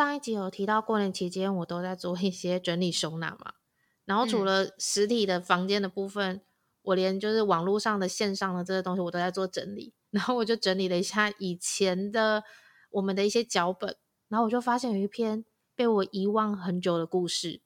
上一集有提到过年期间我都在做一些整理收纳嘛，然后除了实体的房间的部分，我连就是网络上的线上的这些东西我都在做整理，然后我就整理了一下以前的我们的一些脚本，然后我就发现有一篇被我遗忘很久的故事。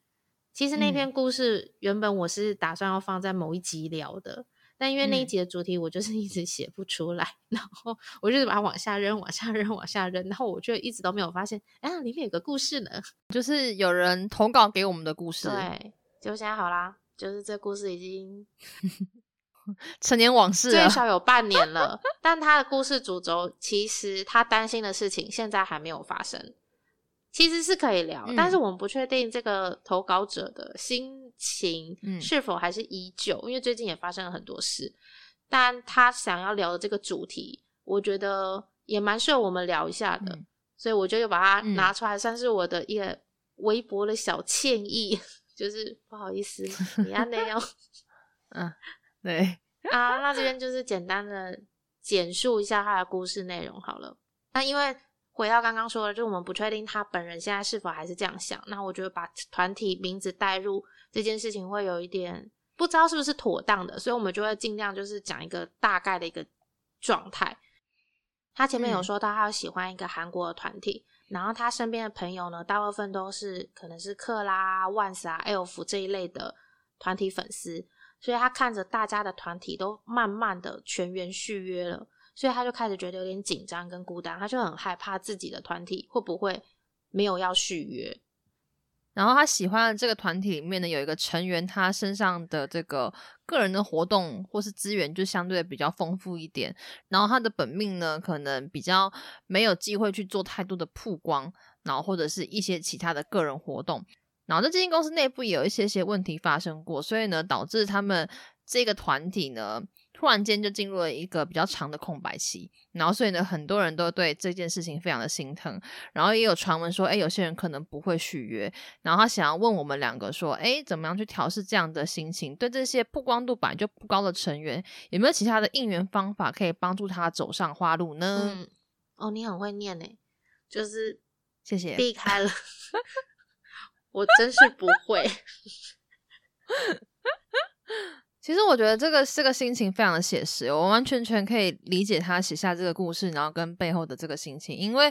其实那篇故事原本我是打算要放在某一集聊的，但因为那一集的主题我就是一直写不出来，然后我就是把它往下扔、往下扔、往下扔，然后我就一直都没有发现，啊，里面有个故事呢，就是有人投稿给我们的故事。对，就现在好啦，就是这故事已经 成年往事，最少有 半年了，但他的故事主轴其实他担心的事情现在还没有发生。其实是可以聊，但是我们不确定这个投稿者的心情是否还是依旧，因为最近也发生了很多事。但他想要聊的这个主题，我觉得也蛮适合我们聊一下的，所以我就又把它拿出来，算是我的一个微博的小歉意，就是不好意思，你安内哦。嗯，对啊，那这边就是简单的简述一下他的故事内容好了。那因为。回到刚刚说的，就我们不确定他本人现在是否还是这样想。那我觉得把团体名字带入这件事情会有一点不知道是不是妥当的，所以我们就会尽量就是讲一个大概的一个状态。他前面有说到他喜欢一个韩国的团体，然后他身边的朋友呢，大部分都是可能是克拉、万斯啊、Elf 这一类的团体粉丝，所以他看着大家的团体都慢慢的全员续约了。所以他就开始觉得有点紧张跟孤单，他就很害怕自己的团体会不会没有要续约。然后他喜欢的这个团体里面呢，有一个成员，他身上的这个个人的活动或是资源就相对比较丰富一点。然后他的本命呢，可能比较没有机会去做太多的曝光，然后或者是一些其他的个人活动。然后在这间公司内部也有一些些问题发生过，所以呢，导致他们这个团体呢。突然间就进入了一个比较长的空白期，然后所以呢，很多人都对这件事情非常的心疼，然后也有传闻说，哎，有些人可能不会续约，然后他想要问我们两个说，哎，怎么样去调试这样的心情？对这些曝光度本来就不高的成员，有没有其他的应援方法可以帮助他走上花路呢？嗯，哦，你很会念呢，就是谢谢避开了，我真是不会。其实我觉得这个这个心情非常的写实，我完全全可以理解他写下这个故事，然后跟背后的这个心情。因为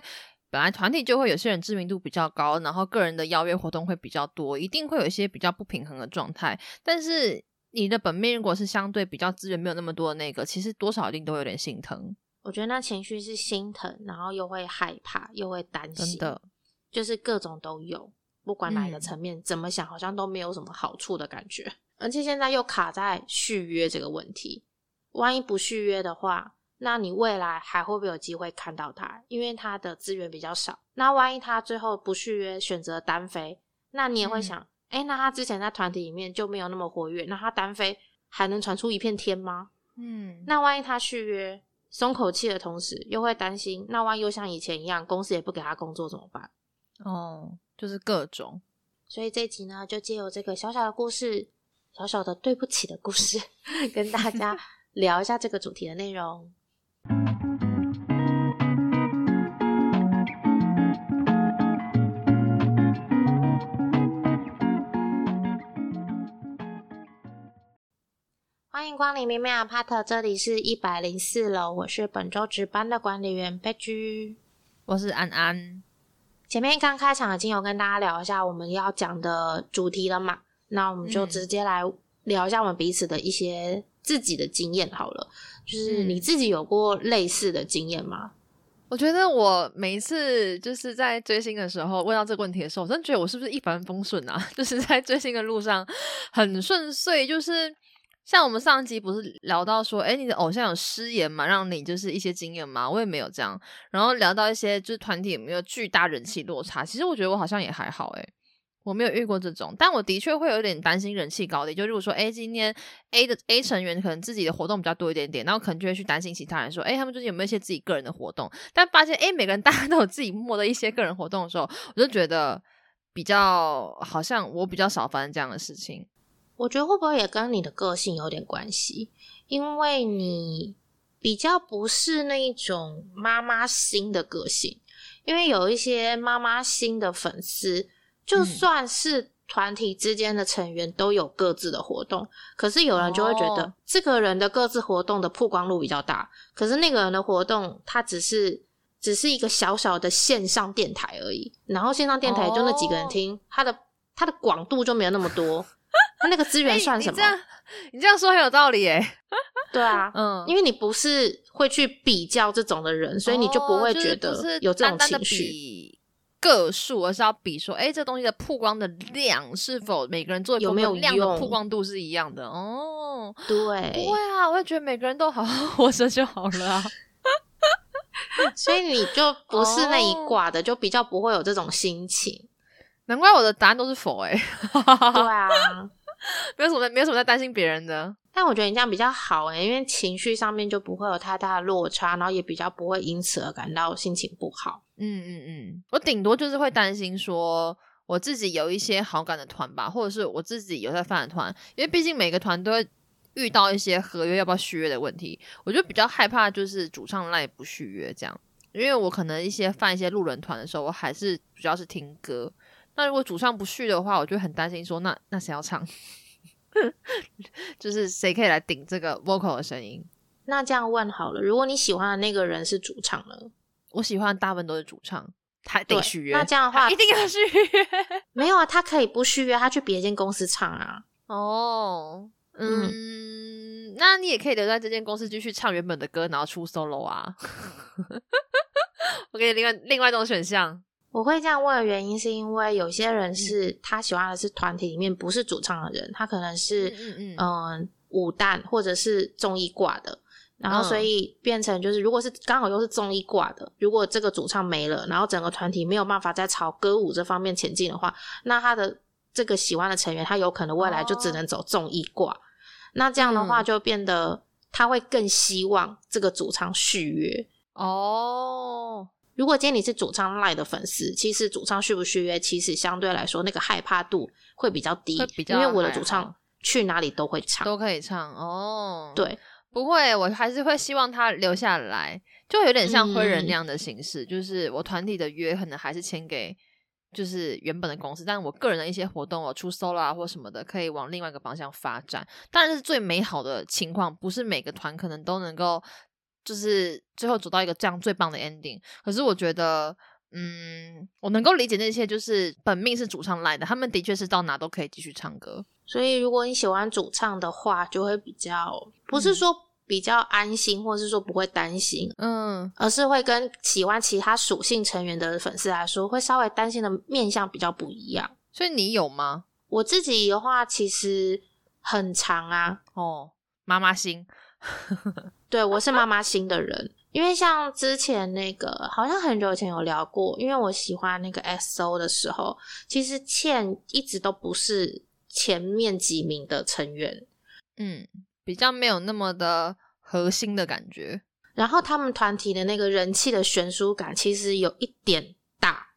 本来团体就会有些人知名度比较高，然后个人的邀约活动会比较多，一定会有一些比较不平衡的状态。但是你的本命如果是相对比较资源没有那么多的那个，其实多少一定都有点心疼。我觉得那情绪是心疼，然后又会害怕，又会担心，真的就是各种都有，不管哪一个层面，怎么想好像都没有什么好处的感觉。而且现在又卡在续约这个问题，万一不续约的话，那你未来还会不会有机会看到他？因为他的资源比较少。那万一他最后不续约，选择单飞，那你也会想，哎，那他之前在团体里面就没有那么活跃，那他单飞还能传出一片天吗？嗯，那万一他续约，松口气的同时，又会担心，那万一又像以前一样，公司也不给他工作怎么办？哦，就是各种。所以这集呢，就借由这个小小的故事。小小的对不起的故事，跟大家聊一下这个主题的内容。欢迎光临咪咪阿帕特，这里是一百零四楼，我是本周值班的管理员贝居，我是安安。前面刚开场已经有跟大家聊一下我们要讲的主题了嘛？那我们就直接来聊一下我们彼此的一些自己的经验好了。就是你自己有过类似的经验吗？我觉得我每一次就是在追星的时候问到这个问题的时候，我真的觉得我是不是一帆风顺啊？就是在追星的路上很顺遂。就是像我们上一集不是聊到说，哎，你的偶像有失言嘛，让你就是一些经验嘛？我也没有这样。然后聊到一些就是团体有没有巨大人气落差，其实我觉得我好像也还好哎。我没有遇过这种，但我的确会有点担心人气高低。就如果说，哎，今天 A 的 A 成员可能自己的活动比较多一点点，然后可能就会去担心其他人说，哎，他们最近有没有一些自己个人的活动？但发现，哎，每个人 大家都有自己默的一些个人活动的时候，我就觉得比较好像我比较少发生这样的事情。我觉得会不会也跟你的个性有点关系？因为你比较不是那一种妈妈心的个性。因为有一些妈妈心的粉丝，就嗯算是团体之间的成员都有各自的活动，可是有人就会觉得、哦这个人的各自活动的曝光度比较大，可是那个人的活动他只是只是一个小小的线上电台而已，然后线上电台就那几个人哦听，他的他的广度就没有那么多，他那个资源哎算什么？你这样你这样说很有道理哎。对啊，嗯，因为你不是会去比较这种的人，所以你就不会觉得有这种情绪。比个数，而是要比说，哎，这东西的曝光的量是否每个人做的有没有量的曝光度是一样的哦。对不，会啊，我会觉得每个人都好好 活着就好了啊。所以你就不是那一哦挂的，就比较不会有这种心情。难怪我的答案都是否哎、对啊，没有什么没有什么在担心别人的。但我觉得你这样比较好诶、因为情绪上面就不会有太大的落差，然后也比较不会因此而感到心情不好。嗯嗯嗯，我顶多就是会担心说。我自己有一些好感的团吧，或者是我自己有在犯的团，因为毕竟每个团都会遇到一些合约要不要续约的问题，我就比较害怕就是主唱赖不续约这样，因为我可能一些犯一些路人团的时候，我还是主要是听歌，那如果主唱不续的话，我就很担心说那那谁要唱，就是谁可以来顶这个 vocal 的声音？那这样问好了，如果你喜欢的那个人是主唱呢？我喜欢大部分都是主唱，他得对续约，那这样的话一定要续约。没有啊，他可以不续约，他去别间公司唱啊。哦，嗯，那你也可以留在这间公司继续唱原本的歌，然后出 solo 啊。我给你另外另外一种选项。我会这样问的原因，是因为有些人是他喜欢的是团体里面不是主唱的人，他可能是嗯嗯嗯。舞旦或者是综艺挂的，然后所嗯。以变成就是，如果是刚好又是综艺挂的，如果这个主唱没了，然后整个团体没有办法再朝歌舞这方面前进的话，那他的这个喜欢的成员，他有可能未来就只能走综艺挂。那这样的话，嗯。就变得他会更希望这个主唱续约。哦，如果今天你是主唱赖的粉丝，其实主唱续不续约，其实相对来说那个害怕度会比较低，会比较因为我的主唱去哪里都会唱。都可以唱哦。，对，不会，我还是会希望他留下来，就有点像灰人嗯那样的形式，就是我团体的约可能还是签给。就是原本的公司，但我个人的一些活动，我出 solo 啊或什么的，可以往另外一个方向发展。当然是最美好的情况，不是每个团可能都能够，就是最后走到一个这样最棒的 ending。可是我觉得，嗯，我能够理解那些就是本命是主唱来的，他们的确是到哪都可以继续唱歌。所以如果你喜欢主唱的话，就会比较不是嗯说比较安心，或是说不会担心，嗯，而是会跟喜欢其他属性成员的粉丝来说，会稍微担心的面相比较不一样。所以你有吗？我自己的话，其实很长啊，哦，妈妈心，对我是妈妈 心的人，因为像之前那个好像很久以前有聊过，因为我喜欢那个 XO 的时候，其实倩一直都不是前面几名的成员，嗯，比较没有那么的核心的感觉。然后他们团体的那个人气的悬殊感其实有一点大，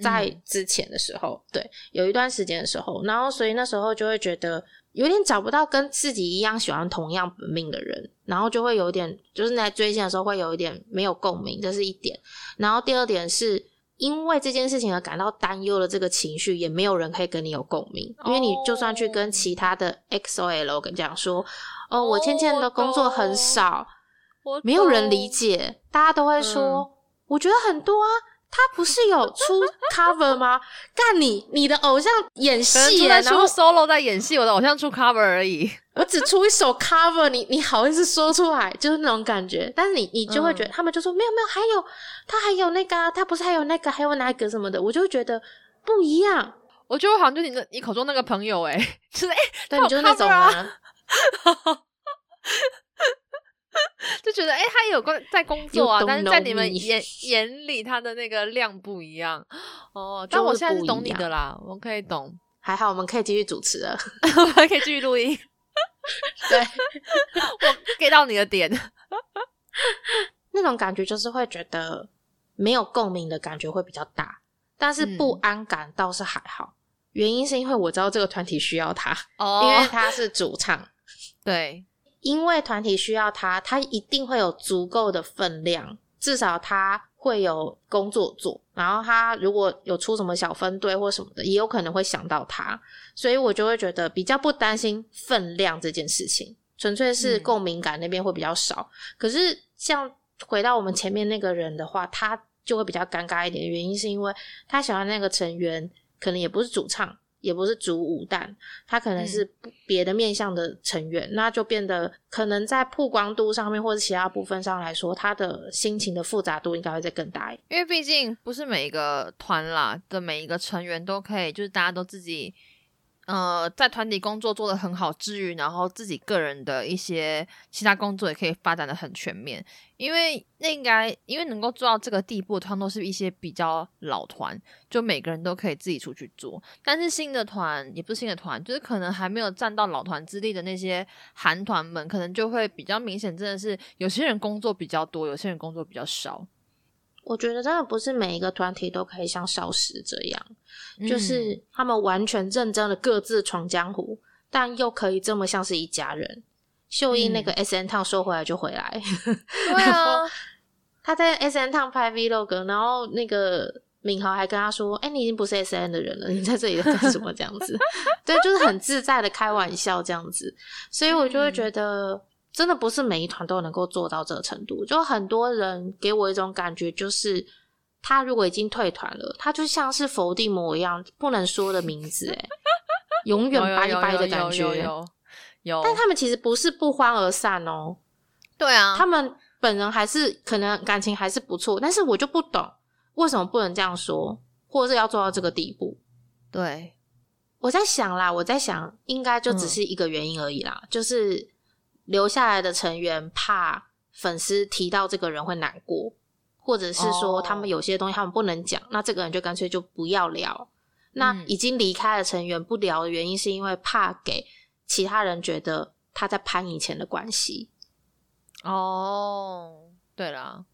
在嗯之前的时候，对，有一段时间的时候，然后所以那时候就会觉得有点找不到跟自己一样喜欢同样本命的人，然后就会有点就是在追星的时候会有一点没有共鸣，这是一点。然后第二点是因为这件事情而感到担忧的这个情绪，也没有人可以跟你有共鸣，因为你就算去跟其他的 XOL 跟讲说，哦，我倩倩的工作很少。我没有人理。解，大家都会说，我觉得很多啊，他不是有出 cover 吗？干你，你的偶像演戏耶，出 solo 在演戏，我的偶像出 cover 而已。我只出一首 cover，你你好意思说出来，就是那种感觉。但是你你就会觉得，嗯他们就说没有没有，还有他还有那个、啊，他不是还有那个，还有哪个什么的，我就会觉得不一样。我觉得我好像就是你的你口中那个朋友哎、就是哎、对，他有你就是那种 cover 啊啊，就觉得哎、他有在在工作啊但是在你们眼眼里他的那个量不一样哦。但我就是现在是懂你的啦，我可以懂，还好我们可以继续主持了。我还可以继续录音，对，我 get 到你的点。那种感觉就是会觉得没有共鸣的感觉会比较大，但是不嗯安感倒是还好。原因是因为我知道这个团体需要他，哦因为他是主唱，对，因为团体需要他，他一定会有足够的分量，至少他会有工作做，然后他如果有出什么小分队或什么的，也有可能会想到他，所以我就会觉得比较不担心分量这件事情，纯粹是共鸣感那边会比较少。可是像回到我们前面那个人的话，他就会比较尴尬一点，原因是因为他喜欢那个成员可能也不是主唱。也不是主舞旦，他可能是别的面向的成员，那就变得可能在曝光度上面或者其他部分上来说，他的心情的复杂度应该会再更大一点。因为毕竟不是每一个团啦的每一个成员都可以，就是大家都自己。呃，在团体工作做的很好之余，然后自己个人的一些其他工作也可以发展的很全面，因为那应该因为能够做到这个地步，他们都是一些比较老团，就每个人都可以自己出去做。但是新的团也不是新的团，就是可能还没有站到老团之力的那些韩团们，可能就会比较明显，真的是有些人工作比较多，有些人工作比较少。我觉得真的不是每一个团体都可以像少时这样，就是他们完全认真的各自闯江湖，但又可以这么像是一家人。秀英那个 S N 烫说回来就回来，对啊，他在 S N 烫拍 Vlog，然后那个敏豪还跟他说：“哎，你已经不是 S N 的人了，你在这里干什么？”这样子，对，就是很自在的开玩笑这样子，所以我就会觉得。真的不是每一团都能够做到这个程度，就很多人给我一种感觉，就是他如果已经退团了，他就像是伏地魔一样不能说的名字，哎，永远拜拜的感觉。有，但他们其实不是不欢而散哦。对啊，他们本人还是可能感情还是不错，但是我就不懂为什么不能这样说，或者是要做到这个地步。对，我在想啦，我在想，应该就只是一个原因而已啦，就是。留下来的成员怕粉丝提到这个人会难过，或者是说他们有些东西他们不能讲，那这个人就干脆就不要聊。那已经离开的成员不聊的原因，是因为怕给其他人觉得他在攀以前的关系。哦，对啦，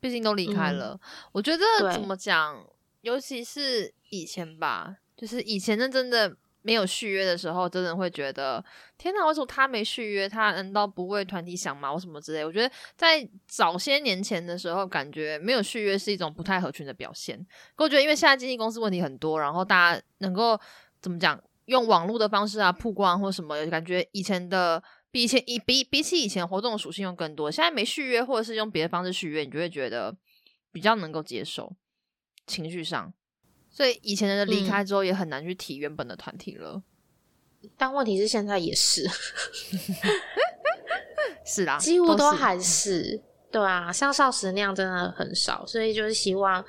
毕竟都离开了，我觉得怎么讲，尤其是以前吧，就是以前那真的。没有续约的时候，真的会觉得天哪！为什么他没续约？他难道不为团体想吗？或什么之类？我觉得在早些年前的时候，感觉没有续约是一种不太合群的表现。我觉得，因为现在经纪公司问题很多，然后大家能够怎么讲，用网络的方式啊曝光或什么，感觉以前的比以前以比比起以前活动属性又更多。现在没续约，或者是用别的方式续约，你就会觉得比较能够接受，情绪上。所以以前的人离开之后，也很难去提原本的团体了。但问题是，现在也是，是啦，几乎都还是对啊。像少时那样真的很少，所以就是希望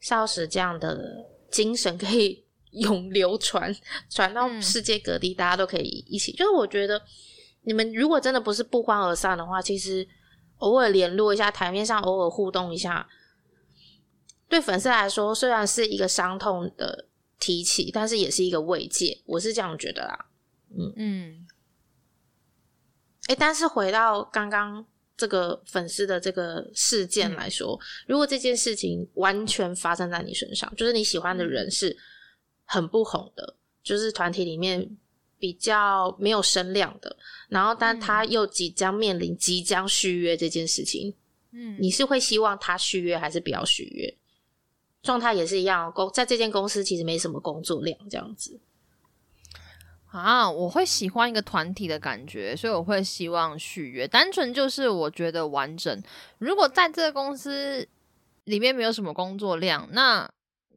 少时这样的精神可以永流传，传到世界各地，大家都可以一起。就是我觉得，你们如果真的不是不欢而散的话，其实偶尔联络一下，台面上偶尔互动一下。对粉丝来说，虽然是一个伤痛的提起，但是也是一个慰藉。我是这样觉得啦。嗯嗯。哎，但是回到刚刚这个粉丝的这个事件来说，如果这件事情完全发生在你身上，就是你喜欢的人是很不红的，就是团体里面比较没有声量的，然后但他又即将面临即将续约这件事情，嗯，你是会希望他续约还是不要续约？状态也是一样，公在这间公司其实没什么工作量，这样子啊。我会喜欢一个团体的感觉，所以我会希望续约。单纯就是我觉得完整。如果在这个公司里面没有什么工作量，那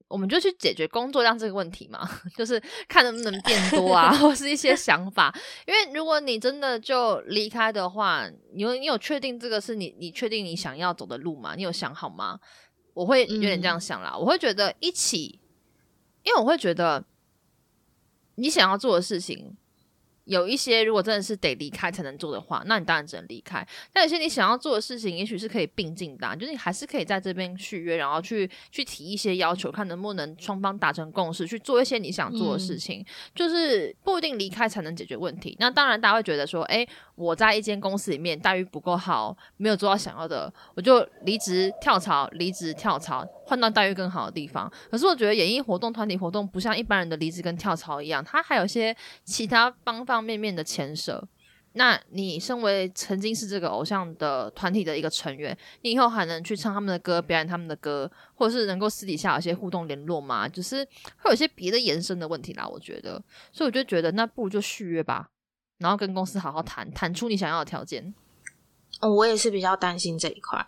我们就去解决工作量这个问题嘛，就是看能不能变多啊，或是一些想法。因为如果你真的就离开的话，你有你有确定这个是你你确定你想要走的路吗？你有想好吗？我会有点这样想啦，我会觉得一起，因为我会觉得你想要做的事情。有一些如果真的是得离开才能做的话，那你当然只能离开。但有些你想要做的事情，也许是可以并进的，就是你还是可以在这边续约，然后去去提一些要求，看能不能双方达成共识，去做一些你想做的事情。就是不一定离开才能解决问题。那当然，大家会觉得说，哎，我在一间公司里面待遇不够好，没有做到想要的，我就离职跳槽，离职跳槽。换到待遇更好的地方，可是我觉得演艺活动、团体活动不像一般人的离职跟跳槽一样，它还有些其他方方面面的牵涉。那你身为曾经是这个偶像的团体的一个成员，你以后还能去唱他们的歌，表演他们的歌，或者是能够私底下有些互动联络吗？就是会有一些别的延伸的问题啦。我觉得，所以我就觉得那不如就续约吧，然后跟公司好好谈谈出你想要的条件。哦，我也是比较担心这一块，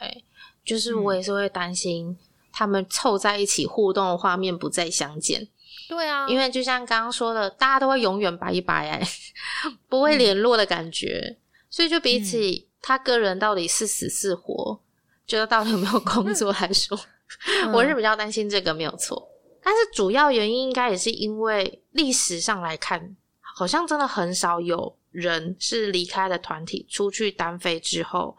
就是我也是会担心他们凑在一起互动的画面不再相见。对啊，因为就像刚刚说的，大家都会永远拜拜哎，不会联络的感觉，所以就比起他个人到底是死是活，觉得到底有没有工作来说，我是比较担心这个没有错。但是主要原因应该也是因为历史上来看，好像真的很少有人是离开了团体出去单飞之后，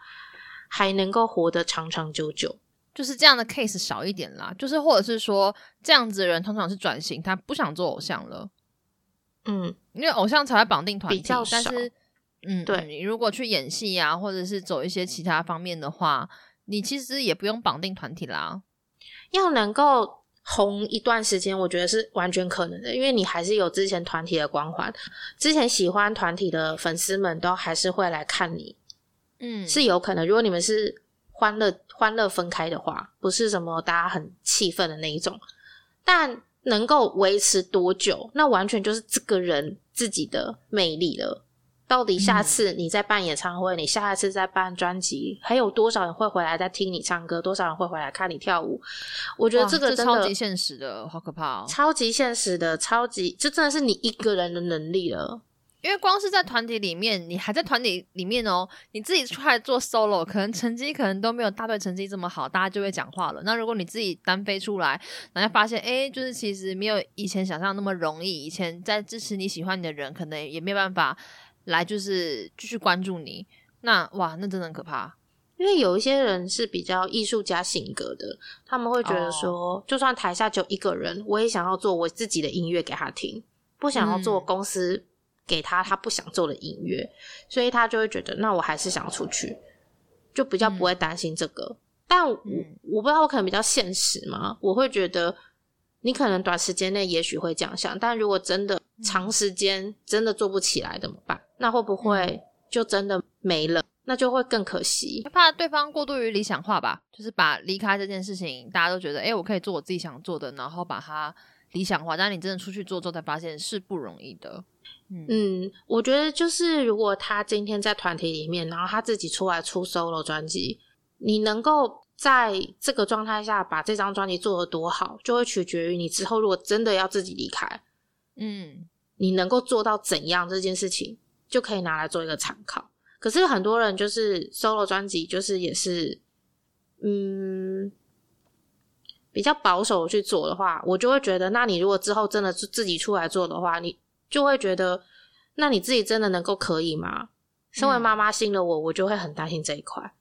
还能够活得长长久久。就是这样的 case 少一点啦，就是或者是说这样子的人通常是转型，他不想做偶像了，嗯，因为偶像才会绑定团体，但是，嗯，对你如果去演戏呀，或者是走一些其他方面的话，你其实也不用绑定团体啦。要能够红一段时间，我觉得是完全可能的，因为你还是有之前团体的光环，之前喜欢团体的粉丝们都还是会来看你，嗯，是有可能。如果你们是。欢乐欢乐分开的话，不是什么大家很气愤的那一种，但能够维持多久，那完全就是这个人自己的魅力了。到底下次你在办演唱会，你下一次在办专辑，还有多少人会回来再听你唱歌？多少人会回来看你跳舞？我觉得这个真的超级现实的，好可怕哦！超级现实的，超级这真的是你一个人的能力了。因为光是在团体里面，你还在团体里面哦，你自己出来做 solo，可能成绩可能都没有大队成绩这么好，大家就会讲话了。那如果你自己单飞出来，然后发现，哎，就是其实没有以前想象那么容易。以前在支持你喜欢你的人，可能也没有办法来，就是继续关注你。那哇，那真的很可怕。因为有一些人是比较艺术家性格的，他们会觉得说，就算台下就一个人，我也想要做我自己的音乐给他听，不想要做公司。给他他不想做的音乐，所以他就会觉得，那我还是想要出去，就比较不会担心这个。但我我不知道，我可能比较现实嘛，我会觉得你可能短时间内也许会这样想，但如果真的长时间真的做不起来怎么办？那会不会就真的没了？那就会更可惜。怕对方过度于理想化吧，就是把离开这件事情，大家都觉得，哎，我可以做我自己想做的，然后把它理想化。但你真的出去做之后，才发现是不容易的。嗯，我觉得就是如果他今天在团体里面，然后他自己出来出 solo 专辑，你能够在这个状态下把这张专辑做得多好，就会取决于你之后如果真的要自己离开，嗯，你能够做到怎样这件事情，就可以拿来做一个参考。可是很多人就是 solo 专辑，就是也是，嗯，比较保守去做的话，我就会觉得，那你如果之后真的是自己出来做的话，你。就会觉得，那你自己真的能够可以吗？身为妈妈心的我，我就会很担心这一块。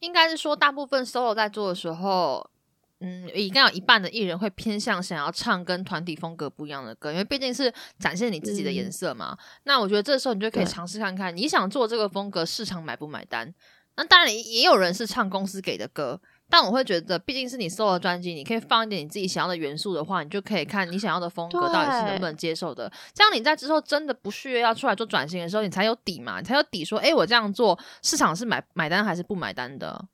应该是说，大部分 solo 在做的时候，嗯，应该有一半的艺人会偏向想要唱跟团体风格不一样的歌，因为毕竟是展现你自己的颜色嘛。那我觉得这时候你就可以尝试看看，你想做这个风格，市场买不买单？那当然也有人是唱公司给的歌。但我会觉得，毕竟是你 solo 专辑，你可以放一点你自己想要的元素的话，你就可以看你想要的风格到底是能不能接受的。这样你在之后真的不续约要出来做转型的时候，你才有底嘛，你才有底说，哎，我这样做市场是买买单还是不买单的？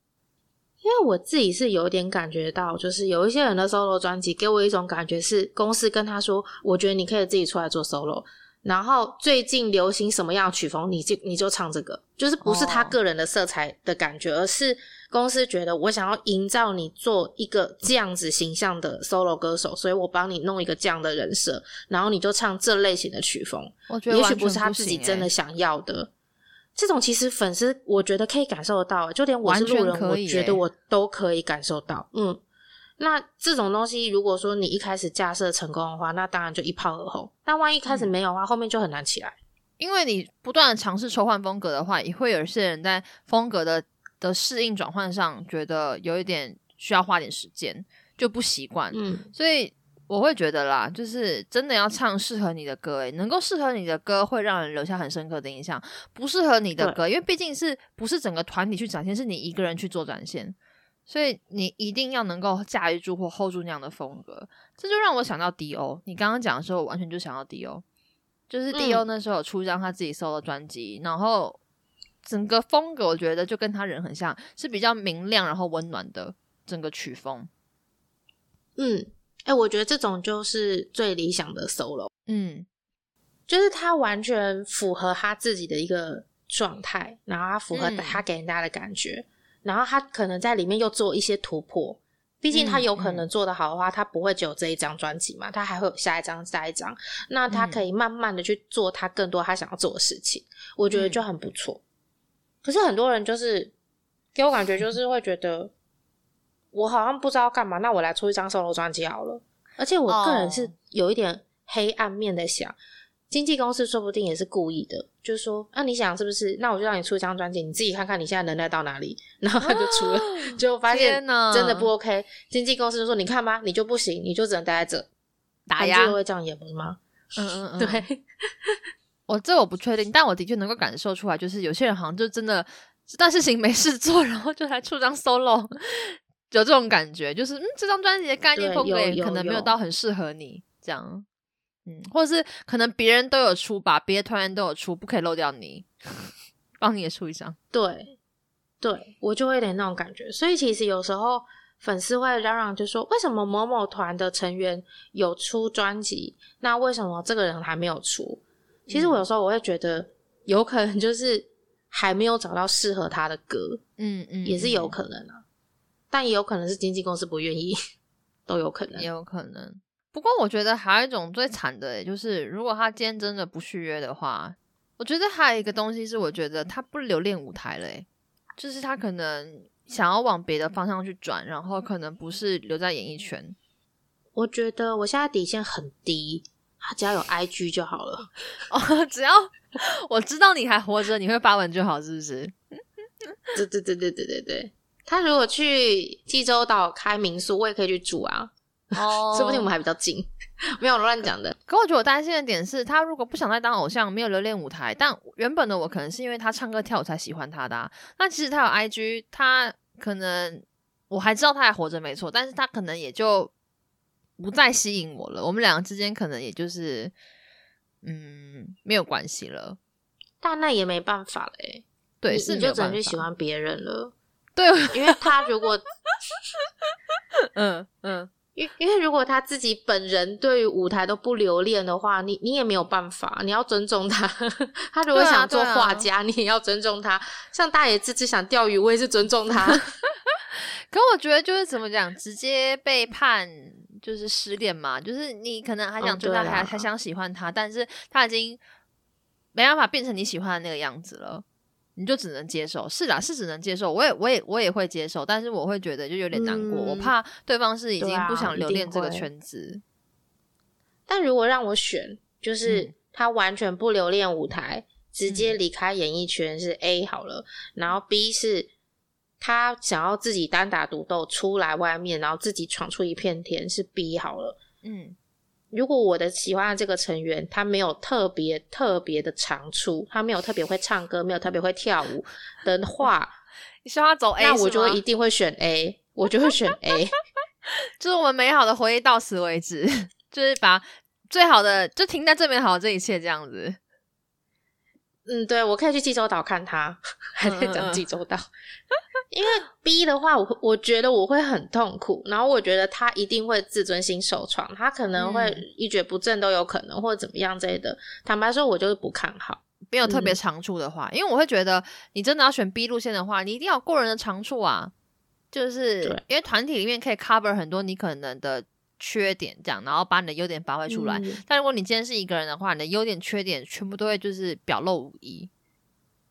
因为我自己是有点感觉到，就是有一些人的 solo 专辑给我一种感觉是，公司跟他说，我觉得你可以自己出来做 solo。然后最近流行什么样的曲风，你就你就唱这个，就是不是他个人的色彩的感觉，而是公司觉得我想要营造你做一个这样子形象的 solo 歌手，所以我帮你弄一个这样的人设，然后你就唱这类型的曲风。我觉得也许不是他自己真的想要的，这种其实粉丝我觉得可以感受得到，就连我是路人，我觉得我都可以感受到，嗯。那这种东西，如果说你一开始架设成功的话，那当然就一炮而红。但万一开始没有的话，后面就很难起来。因为你不断的尝试抽换风格的话，也会有一些人在风格的的适应转换上，觉得有一点需要花点时间，就不习惯。嗯，所以我会觉得啦，就是真的要唱适合你的歌，诶，能够适合你的歌，会让人留下很深刻的印象。不适合你的歌，因为毕竟是不是整个团体去展现，是你一个人去做展现。所以你一定要能够驾驭住或 hold 住那样的风格，这就让我想到 D.O。你刚刚讲的时候，我完全就想到 D.O。就是 D.O 那时候有出一张他自己 solo 专辑，然后整个风格我觉得就跟他人很像，是比较明亮然后温暖的整个曲风。嗯，哎，我觉得这种就是最理想的 solo。嗯，就是他完全符合他自己的一个状态，然后他符合他给人家的感觉，然后他可能在里面又做一些突破。毕竟他有可能做得好的话，他不会只有这一张专辑嘛，他还会有下一张、下一张。那他可以慢慢的去做他更多他想要做的事情，我觉得就很不错。可是很多人就是给我感觉就是会觉得，我好像不知道干嘛，那我来出一张 solo 专辑好了。而且我个人是有一点黑暗面的想。经纪公司说不定也是故意的，就是说，那你想是不是？那我就让你出一张专辑，你自己看看你现在能耐到哪里，然后他就出了，就发现真的不 OK。经纪公司就说：“你看吧，你就不行，你就只能待在这。”打压会这样演不是吗？嗯嗯嗯，对。我这我不确定，但我的确能够感受出来，就是有些人好像就真的这段事情没事做，然后就来出张 solo，有这种感觉，就是嗯，这张专辑的概念风格可能没有到很适合你这样。嗯，或者是可能别人都有出吧，别的团员都有出，不可以漏掉你，帮你也出一张。对，对我就会有点那种感觉。所以其实有时候粉丝会嚷嚷，就说为什么某某团的成员有出专辑，那为什么这个人还没有出？其实我有时候我会觉得，有可能就是还没有找到适合他的歌。嗯嗯，也是有可能啊，但也有可能是经纪公司不愿意，都有可能，也有可能。不过我觉得还有一种最惨的，就是如果他今天真的不续约的话，我觉得还有一个东西是，我觉得他不留恋舞台了，就是他可能想要往别的方向去转，然后可能不是留在演艺圈。我觉得我现在底线很低，他只要有 IG 就好了。哦，只要我知道你还活着，你会发文就好，是不是？对对对对对对对。他如果去济州岛开民宿，我也可以去住啊。哦，说不定我们还比较近，没有乱讲的。可我觉得我担心的点是，他如果不想再当偶像，没有留恋舞台，但原本的我可能是因为他唱歌跳舞才喜欢他的。那其实他有 IG，他可能我还知道他还活着没错，但是他可能也就不再吸引我了。我们两个之间可能也就是嗯没有关系了。但那也没办法嘞，对，是你就只能去喜欢别人了。对，因为他如果 嗯嗯。因因为如果他自己本人对于舞台都不留恋的话，你你也没有办法，你要尊重他。他如果想做画家，你也要尊重他。像大野智智想钓鱼，我也是尊重他。可我觉得就是怎么讲，直接被判就是失恋嘛，就是你可能还想追他，还还想喜欢他，但是他已经没办法变成你喜欢的那个样子了。你就只能接受，是啦，是只能接受。我也，我也，我也会接受，但是我会觉得就有点难过。我怕对方是已经不想留恋这个圈子。但如果让我选，就是他完全不留恋舞台，直接离开演艺圈是 A 好了。然后 B 是他想要自己单打独斗出来外面，然后自己闯出一片天是 B 好了。嗯。如果我的喜欢的这个成员他没有特别特别的长处，他没有特别会唱歌，没有特别会跳舞的话，你希望他走 A，那我就一定会选 A，我就会选 A。就是我们美好的回忆到此为止，就是把最好的就停在最美好的这一切这样子。嗯，对，我可以去济州岛看他，还在讲济州岛。因为 B 的话，我我觉得我会很痛苦，然后我觉得他一定会自尊心受创，他可能会一蹶不振都有可能，或者怎么样之类的。坦白说，我就是不看好。没有特别长处的话，因为我会觉得，你真的要选 B 路线的话，你一定要过人的长处啊。就是因为团体里面可以 cover 很多你可能的缺点，这样，然后把你的优点发挥出来。但如果你今天是一个人的话，你的优点、缺点全部都会就是表露无遗。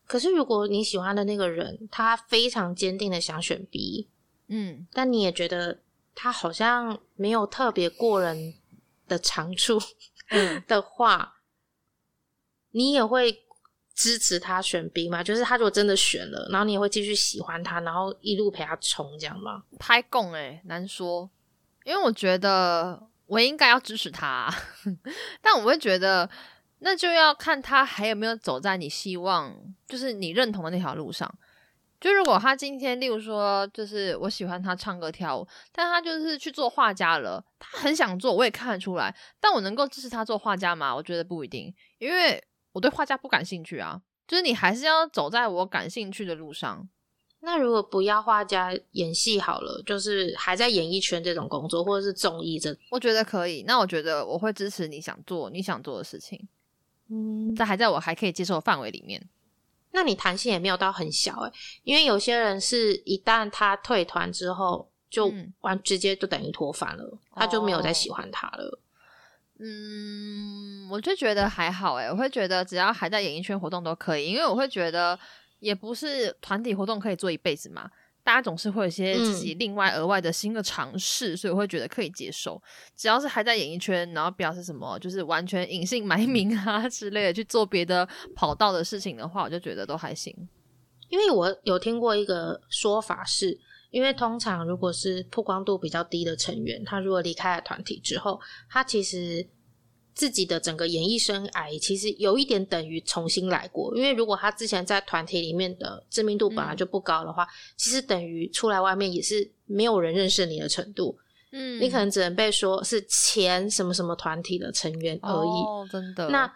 可是，如果你喜欢的那个人，他非常坚定的想选 B，嗯，但你也觉得他好像没有特别过人的长处 的话，你也会支持他选 B 吗？就是他如果真的选了，然后你也会继续喜欢他，然后一路陪他冲，这样吗？拍供哎，难说，因为我觉得我应该要支持他，但我会觉得。那就要看他还有没有走在你希望，就是你认同的那条路上。就如果他今天，例如说，就是我喜欢他唱歌跳舞，但他就是去做画家了，他很想做，我也看得出来。但我能够支持他做画家吗？我觉得不一定，因为我对画家不感兴趣啊。就是你还是要走在我感兴趣的路上。那如果不要画家演戏好了，就是还在演艺圈这种工作，或者是综艺这，我觉得可以。那我觉得我会支持你想做你想做的事情，嗯，但还在我还可以接受的范围里面。那你弹性也没有到很小诶，因为有些人是一旦他退团之后，就完直接就等于脱饭了，他就没有再喜欢他了。嗯，我就觉得还好诶，我会觉得只要还在演艺圈活动都可以，因为我会觉得也不是团体活动可以做一辈子嘛。大家总是会有一些自己另外额外的新的尝试，所以我会觉得可以接受。只要是还在演艺圈，然后表示什么就是完全隐姓埋名啊 之类的去做别的跑道的事情的话，我就觉得都还行。因为我有听过一个说法，是因为通常如果是曝光度比较低的成员，他如果离开了团体之后，他其实。自己的整个演艺生涯其实有一点等于重新来过，因为如果他之前在团体里面的知名度本来就不高的话，其实等于出来外面也是没有人认识你的程度。嗯，你可能只能被说是前什么什么团体的成员而已。哦，真的。那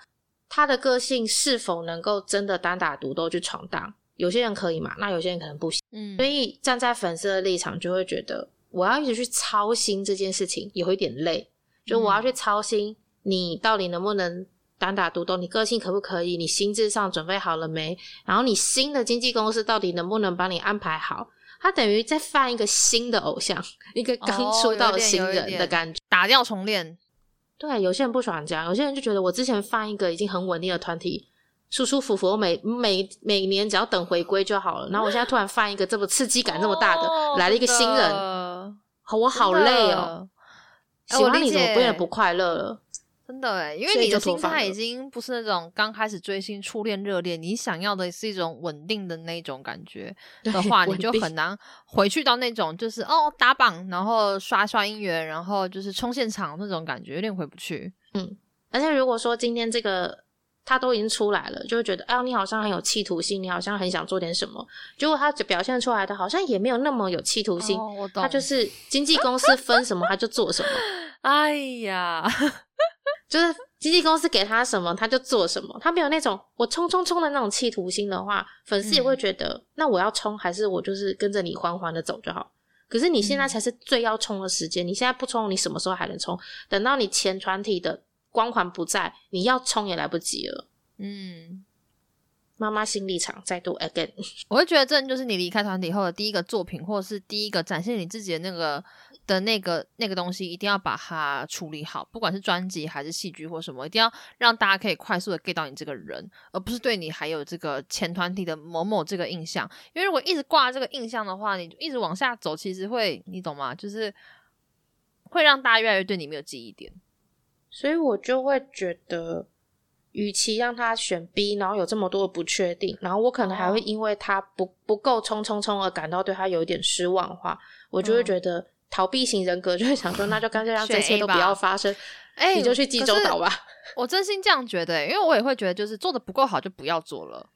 他的个性是否能够真的单打独斗去闯荡？有些人可以嘛，那有些人可能不行。嗯，所以站在粉丝的立场，就会觉得我要一直去操心这件事情，有一点累。就我要去操心。你到底能不能单打独斗？你个性可不可以？你心智上准备好了没？然后你新的经纪公司到底能不能帮你安排好？他等于在放一个新的偶像，一个刚出道的新人的感觉，打掉重练。对，有些人不喜欢这样，有些人就觉得我之前放一个已经很稳定的团体，舒舒服服，我每每每年只要等回归就好了。然后我现在突然放一个这么刺激感这么大的，来了一个新人，我好累哦。喜欢你怎么变得不快乐了？真的哎，因为你的心态已经不是那种刚开始追星、初恋、热恋，你想要的是一种稳定的那种感觉 的话，你就很难回去到那种就是哦打榜，然后刷刷姻缘，然后就是冲现场那种感觉，有点回不去。嗯，而且如果说今天这个他都已经出来了，就会觉得哎，你好像很有企图心，你好像很想做点什么。结果他表现出来的好像也没有那么有企图心，他就是经纪公司分什么他就做什么。哎呀。就是经纪公司给他什么，他就做什么。他没有那种我冲冲冲的那种企图心的话，粉丝也会觉得，那我要冲还是我就是跟着你缓缓的走就好。可是你现在才是最要冲的时间，你现在不冲，你什么时候还能冲？等到你前团体的光环不在，你要冲也来不及了。嗯，妈妈新立场再度 again，我会觉得这就是你离开团体后的第一个作品，或者是第一个展现你自己的那个。的那个那个东西一定要把它处理好，不管是专辑还是戏剧或什么，一定要让大家可以快速的 get 到你这个人，而不是对你还有这个前团体的某某这个印象。因为如果一直挂这个印象的话，你一直往下走，其实会你懂吗？就是会让大家越来越对你没有记忆点。所以我就会觉得，与其让他选 B，然后有这么多的不确定，然后我可能还会因为他不不够冲冲冲而感到对他有一点失望的话，我就会觉得。逃避型人格就会想说，那就干脆让这些都不要发生，哎，你就去济州岛吧。我真心这样觉得，因为我也会觉得，就是做的不够好就不要做了，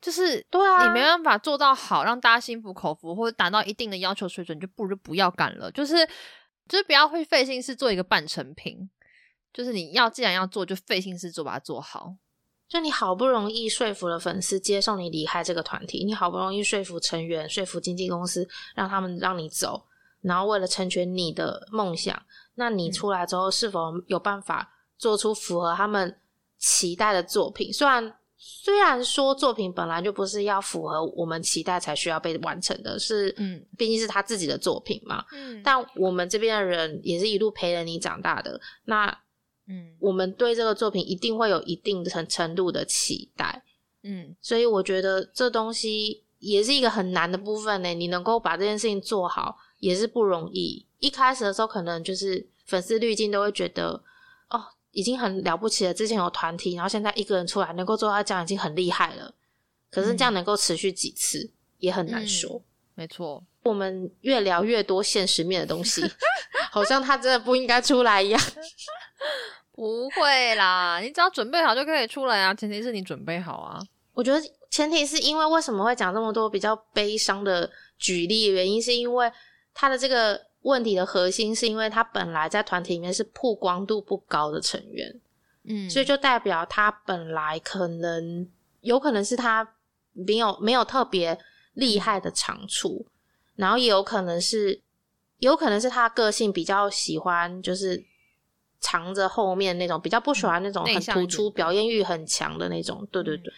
就是对啊，你没办法做到好，让大家心服口服，或者达到一定的要求水准，就不如不要干了。就是就是不要会费心思做一个半成品，就是你要既然要做，就费心思做，把它做好。就你好不容易说服了粉丝接受你离开这个团体，你好不容易说服成员、说服经纪公司，让他们让你走。然后为了成全你的梦想，那你出来之后是否有办法做出符合他们期待的作品？虽然虽然说作品本来就不是要符合我们期待才需要被完成的，是嗯，毕竟是他自己的作品嘛。嗯，但我们这边的人也是一路陪着你长大的，那嗯，我们对这个作品一定会有一定程程度的期待。嗯，所以我觉得这东西也是一个很难的部分呢。你能够把这件事情做好。也是不容易。一开始的时候，可能就是粉丝滤镜都会觉得，哦，已经很了不起了。之前有团体，然后现在一个人出来能够做到这样，已经很厉害了。可是这样能够持续几次，也很难说。没错，我们越聊越多现实面的东西，好像他真的不应该出来一样。不会啦，你只要准备好就可以出来啊。前提是你准备好啊。我觉得前提是因为为什么会讲这么多比较悲伤的举例，原因是因为他的这个问题的核心是因为他本来在团体里面是曝光度不高的成员，嗯，所以就代表他本来可能有可能是他没有没有特别厉害的长处，然后也有可能是有可能是他个性比较喜欢就是藏着后面那种比较不喜欢那种很突出表演欲很强的那种，对对对。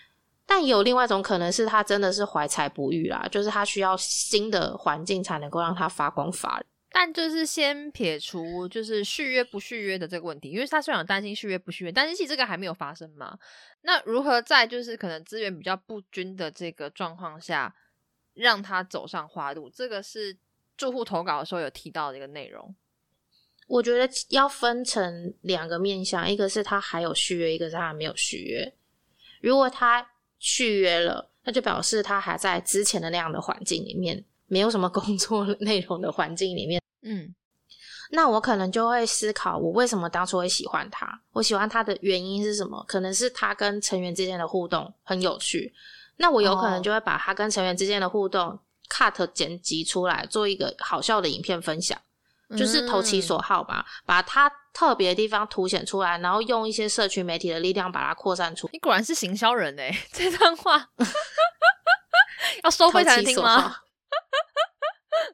但也有另外一种可能是他真的是怀才不遇啦，就是他需要新的环境才能够让他发光发热。但就是先撇除就是续约不续约的这个问题，因为他虽然担心续约不续约，但是其实这个还没有发生嘛。那如何在就是可能资源比较不均的这个状况下，让他走上花路？这个是住户投稿的时候有提到的一个内容。我觉得要分成两个面向，一个是他还有续约，一个是他还没有续约。如果他续约了，那就表示他还在之前的那样的环境里面，没有什么工作内容的环境里面。嗯，那我可能就会思考，我为什么当初会喜欢他？我喜欢他的原因是什么？可能是他跟成员之间的互动很有趣。那我有可能就会把他跟成员之间的互动 cut 剪辑出来，做一个好笑的影片分享，就是投其所好吧，把他特别的地方凸显出来，然后用一些社群媒体的力量把它扩散出。你果然是行销人哎，这段话 要收费才能听吗？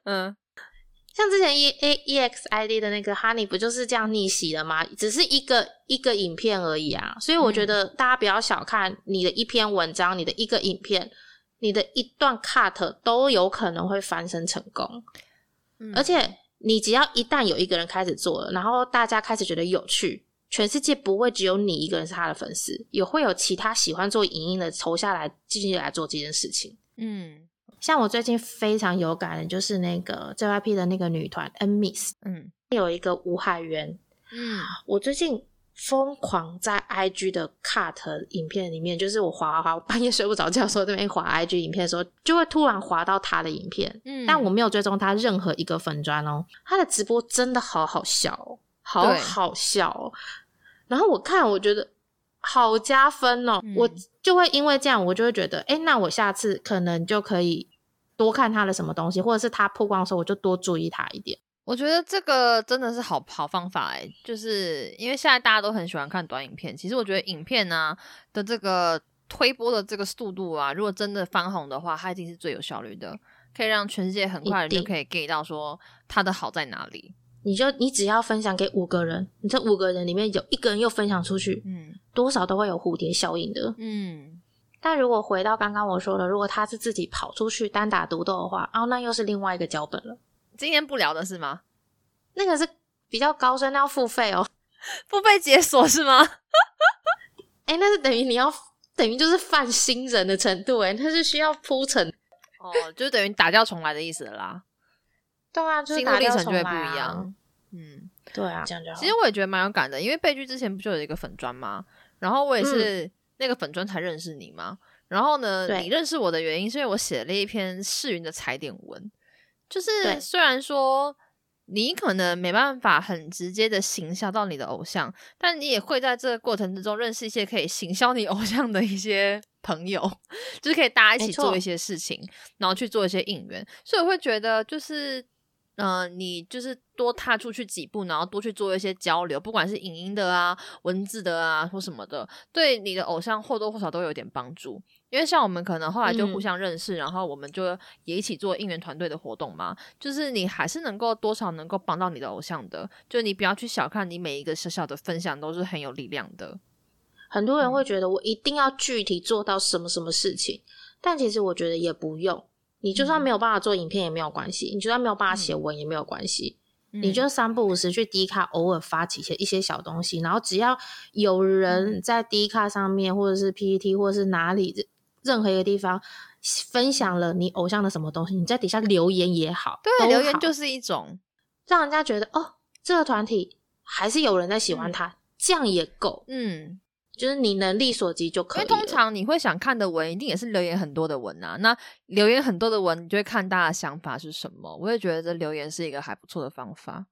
嗯。像之前 E A E X I D 的那个 Honey 不就是这样逆袭的吗？只是一个一个影片而已啊，所以我觉得大家不要小看你的一篇文章、你的一个影片、你的一段 cut 都有可能会翻身成功。而且你只要一旦有一个人开始做了，然后大家开始觉得有趣，全世界不会只有你一个人是他的粉丝，也会有其他喜欢做影音的投下来继续来做这件事情。嗯。像我最近非常有感的，就是那个 JYP 的那个女团 N Miss，嗯，有一个吴海源，嗯，我最近疯狂在 IG 的 cut 影片里面，就是我滑滑滑，我半夜睡不着觉的时候，这边滑 IG 影片的时候，就会突然滑到他的影片，嗯，但我没有追踪他任何一个粉砖哦，他的直播真的好好笑，哦好好笑，哦。然后我看我觉得好加分哦，我就会因为这样，我就会觉得，哎，那我下次可能就可以。多看他的什么东西，或者是他曝光的时候，我就多注意他一点。我觉得这个真的是好好方法哎，就是因为现在大家都很喜欢看短影片。其实我觉得影片呢的这个推播的这个速度啊，如果真的翻红的话，它一定是最有效率的，可以让全世界很快就可以 get 到说它的好在哪里。你就你只要分享给五个人，你这五个人里面有一个人又分享出去，嗯，多少都会有蝴蝶效应的，嗯。但如果回到刚刚我说的，如果他是自己跑出去单打独斗的话，哦，那又是另外一个脚本了。今天不聊的是吗？那个是比较高深，那要付费哦，付费解锁是吗？哎，那是等于你要等于就是犯新人的程度，哎，那是需要铺陈哦，就等于打掉重来的意思啦。对啊，心路历程就会不一样。嗯，对啊，这样就好。其实我也觉得蛮有感的，因为贝剧之前不就有一个粉砖吗？然后我也是。那个粉砖才认识你吗？然后呢，你认识我的原因是因为我写了一篇世云的踩点文，就是虽然说你可能没办法很直接的行销到你的偶像，但你也会在这个过程之中认识一些可以行销你偶像的一些朋友，就是可以大家一起做一些事情，然后去做一些应援，所以我会觉得就是。嗯，你就是多踏出去几步，然后多去做一些交流，不管是影音的啊、文字的啊或什么的，对你的偶像或多或少都有点帮助。因为像我们可能后来就互相认识，然后我们就也一起做应援团队的活动嘛。就是你还是能够多少能够帮到你的偶像的，就你不要去小看你每一个小小的分享都是很有力量的。很多人会觉得我一定要具体做到什么什么事情，但其实我觉得也不用。你就算没有办法做影片也没有关系，你就算没有办法写文也没有关系，你就三不五时去 D 卡偶尔发起一些一些小东西，然后只要有人在 D 卡上面或者是 PPT 或者是哪里任何一个地方分享了你偶像的什么东西，你在底下留言也好，对，留言就是一种让人家觉得哦，这个团体还是有人在喜欢他，这样也够，嗯。就是你能力所及就可以。因为通常你会想看的文，一定也是留言很多的文啊。那留言很多的文，你就会看大家想法是什么。我也觉得这留言是一个还不错的方法。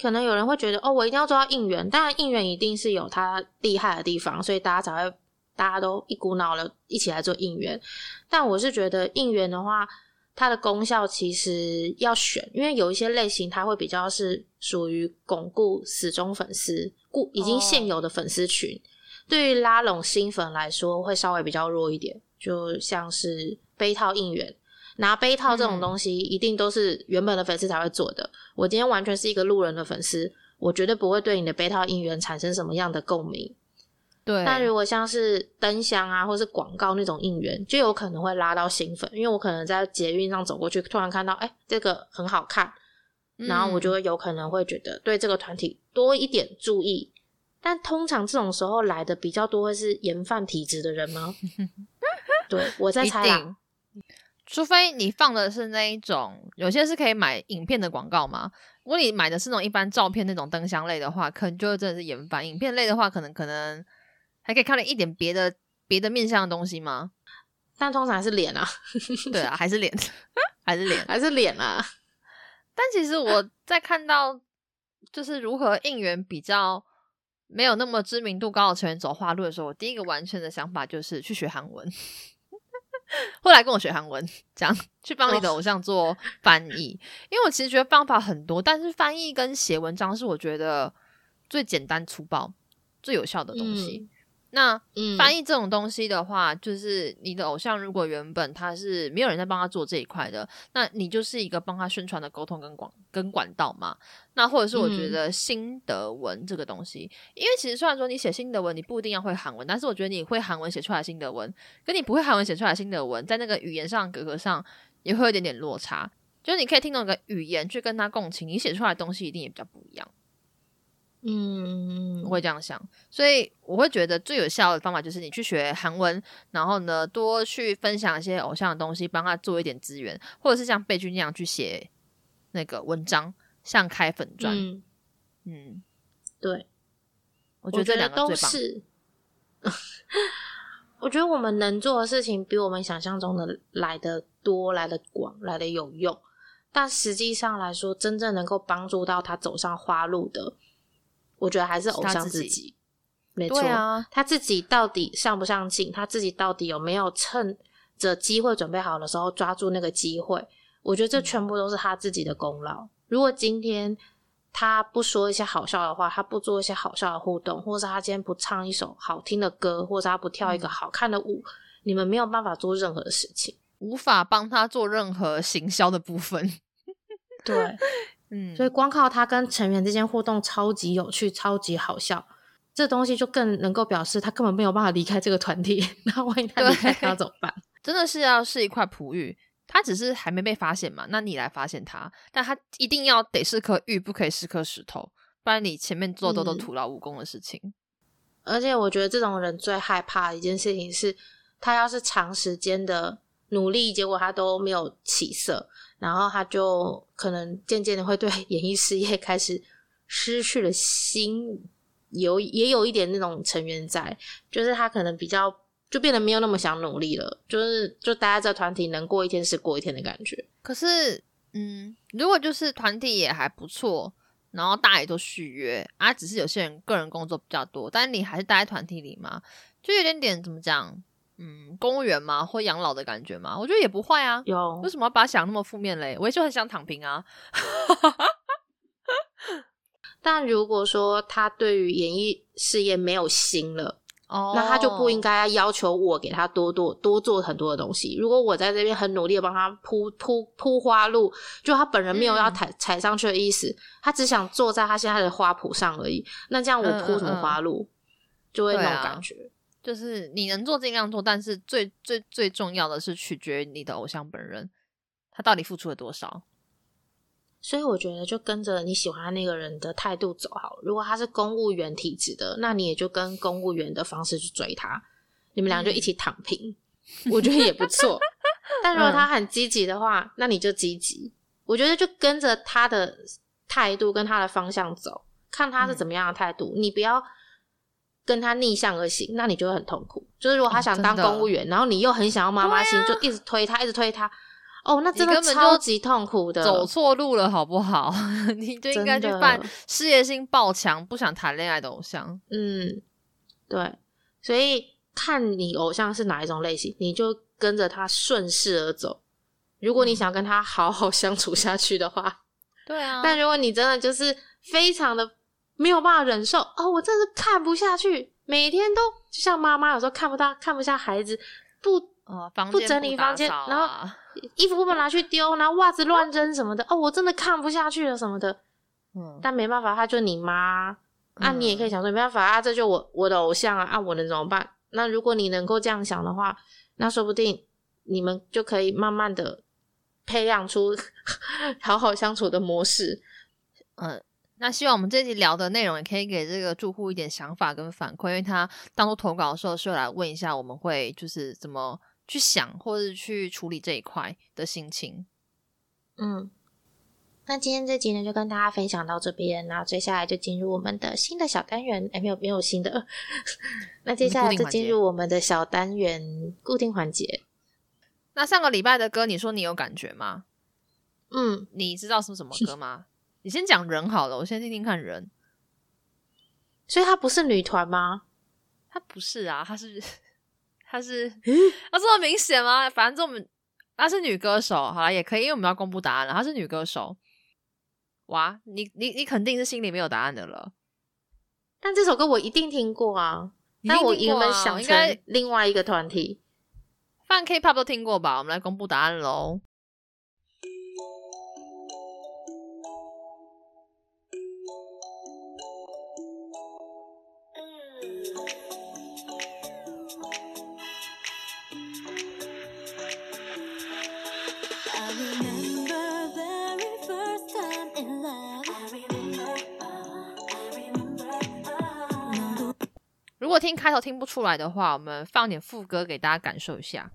可能有人会觉得，哦，我一定要做到应援，当然应援一定是有它厉害的地方，所以大家才会大家都一股脑的一起来做应援。但我是觉得应援的话，它的功效其实要选，因为有一些类型它会比较是属于巩固死忠粉丝、固已经现有的粉丝群，对于拉拢新粉来说会稍微比较弱一点，就像是杯套应援。拿杯套这种东西，一定都是原本的粉丝才会做的。我今天完全是一个路人的粉丝，我绝对不会对你的杯套应援产生什么样的共鸣。对，但如果像是灯箱啊，或是广告那种应援，就有可能会拉到新粉，因为我可能在捷运上走过去，突然看到，哎，这个很好看，然后我就会有可能会觉得对这个团体多一点注意。但通常这种时候来的比较多，会是盐饭体质的人吗？对，我在猜啦。除非你放的是那一种，有些是可以买影片的广告嘛。如果你买的是那种一般照片那种灯箱类的话，可能就真的是研发。影片类的话，可能可能还可以看到一点别的别的面向的东西吗？但通常还是脸啊，对啊，还是脸，还是脸，还是脸啊。但其实我在看到就是如何应援比较没有那么知名度高的成员走花路的时候，我第一个完全的想法就是去学韩文。后来跟我学韩文，这样去帮你的偶像做翻译，因为我其实觉得方法很多，但是翻译跟写文章是我觉得最简单粗暴、最有效的东西。那翻译这种东西的话，就是你的偶像如果原本他是没有人在帮他做这一块的，那你就是一个帮他宣传的沟通跟广跟管道嘛。那或者是我觉得新德文这个东西，因为其实虽然说你写新德文，你不一定要会韩文，但是我觉得你会韩文写出来新德文，跟你不会韩文写出来新德文，在那个语言上格格上也会有点点落差。就是你可以听懂一个语言去跟他共情，你写出来的东西一定也比较不一样。嗯，我会这样想，所以我会觉得最有效的方法就是你去学韩文，然后呢多去分享一些偶像的东西，帮他做一点资源，或者是像贝君那样去写那个文章，像开粉钻。嗯，对，我觉得这两个都是。我觉得我们能做的事情比我们想象中的来的多，来的广，来的有用。但实际上来说，真正能够帮助到他走上花路的。我觉得还是偶像自己，没错啊，他自己到底上不上进，他自己到底有没有趁着机会准备好的时候抓住那个机会？我觉得这全部都是他自己的功劳。如果今天他不说一些好笑的话，他不做一些好笑的互动，或者是他今天不唱一首好听的歌，或者他不跳一个好看的舞，你们没有办法做任何的事情，无法帮他做任何行销的部分。对。嗯，所以光靠他跟成员之间互动超级有趣、超级好笑，这东西就更能够表示他根本没有办法离开这个团体。那万一他离开，他怎么办？真的是要是一块璞玉，他只是还没被发现嘛？那你来发现他，但他一定要得是颗玉，不可以是颗石头，不然你前面做都都徒劳无功的事情。而且我觉得这种人最害怕的一件事情是，他要是长时间的努力，结果他都没有起色。然后他就可能渐渐的会对演艺事业开始失去了心，有也有一点那种成员在，就是他可能比较就变得没有那么想努力了，就是就待在团体能过一天是过一天的感觉。可是，嗯，如果就是团体也还不错，然后大家也都续约啊，只是有些人个人工作比较多，但你还是待在团体里嘛，就有点点怎么讲？嗯，公务员吗？或养老的感觉吗？我觉得也不坏啊。有为什么要把它想那么负面嘞？我也就很想躺平啊。但如果说他对于演艺事业没有心了，哦，那他就不应该要要求我给他多多多做很多的东西。如果我在这边很努力的帮他铺铺铺花路，就他本人没有要踩踩上去的意思，他只想坐在他现在的花圃上而已。那这样我铺什么花路，就会那种感觉。就是你能做尽量做，但是最最最重要的是取决于你的偶像本人，他到底付出了多少。所以我觉得就跟着你喜欢那个人的态度走好。如果他是公务员体质的，那你也就跟公务员的方式去追他，你们俩就一起躺平，我觉得也不错。但如果他很积极的话，那你就积极。我觉得就跟着他的态度跟他的方向走，看他是怎么样的态度，你不要。跟他逆向而行，那你就会很痛苦。就是如果他想当公务员，然后你又很想要妈妈心，就一直推他，一直推他。哦，那真的超级痛苦的，走错路了，好不好？你就应该去办事业心爆强、不想谈恋爱的偶像。嗯，对。所以看你偶像是哪一种类型，你就跟着他顺势而走。如果你想跟他好好相处下去的话，对啊。但如果你真的就是非常的没有办法忍受，哦，我真是看不下去，每天都就像妈妈有时候看不到看不下孩子，不哦，房不间整理房间，然后啊衣服不能拿去丢，然后袜子乱扔什么的，哦，我真的看不下去了什么的。嗯，但没办法，他就你妈啊，你也可以想说没办法啊，这就我我的偶像啊，啊，我能怎么办？那如果你能够这样想的话，那说不定你们就可以慢慢的培养出 好好相处的模式。嗯，那希望我们这集聊的内容也可以给这个住户一点想法跟反馈，因为他当初投稿的时候是有来问一下我们会就是怎么去想或者去处理这一块的心情。嗯，那今天这集呢，就跟大家分享到这边，然后接下来就进入我们的新的小单元。哎，没有没有新的，那接下来就进入我们的小单元固定环节。那上个礼拜的歌，你说你有感觉吗？嗯，你知道是什么歌吗？你先讲人好了，我先听听看人。所以她不是女团吗？她不是啊，她是她是要这么明显吗？反正这么她是女歌手，好了也可以，因为我们要公布答案了。她是女歌手。哇，你你你肯定是心里没有答案的了。但这首歌我一定听过啊，但我原本想成另外一个团体。放 K-pop 都听过吧？我们来公布答案喽。听开头听不出来的话，我们放点副歌给大家感受一下。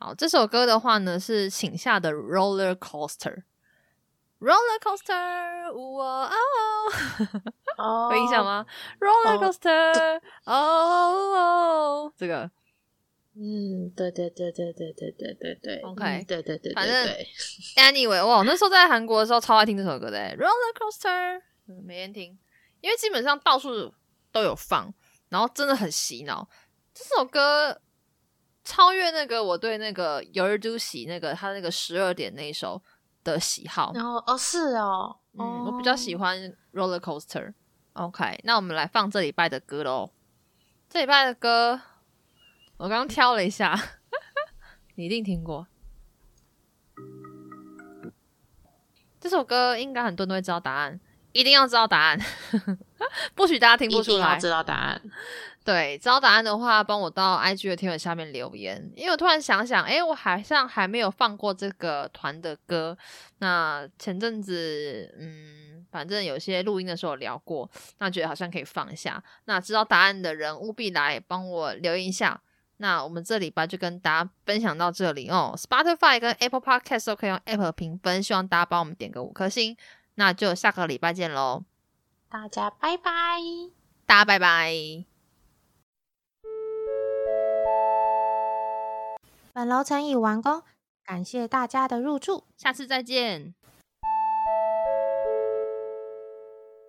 好，这首歌的话呢是请下的 Roller Coaster。Roller Coaster，哦有印象？吗？Roller 哦 Coaster，哦哦，这个嗯，对对对对对对对对对 OK 嗯对对对，反正 Anyway，哇，我那时候在韩国的时候超爱听这首歌的欸，Roller Coaster，嗯，每天听，因为基本上到处都有放，然后真的很洗脑。这首歌超越那个我对那个《有儿都喜》那个他那个十二点那一首的喜好。然后哦是哦，嗯，我比较喜欢 Roller Coaster。OK，那我们来放这礼拜的歌喽。这礼拜的歌，我刚刚挑了一下，你一定听过。这首歌应该很多人都会知道答案，一定要知道答案，不许大家听不出来。知道答案。对，知道答案的话，帮我到 IG 的贴文下面留言，因为我突然想想，哎，我好像还没有放过这个团的歌。那前阵子，嗯，反正有些录音的时候聊过，那觉得好像可以放一下。那知道答案的人务必来帮我留言一下。那我们这礼拜就跟大家分享到这里哦。Spotify 跟 Apple Podcast 都可以用 Apple 评分，希望大家帮我们点个五颗星。那就下个礼拜见喽，大家拜拜。大家拜拜。本楼层已完工，感谢大家的入住。下次再见。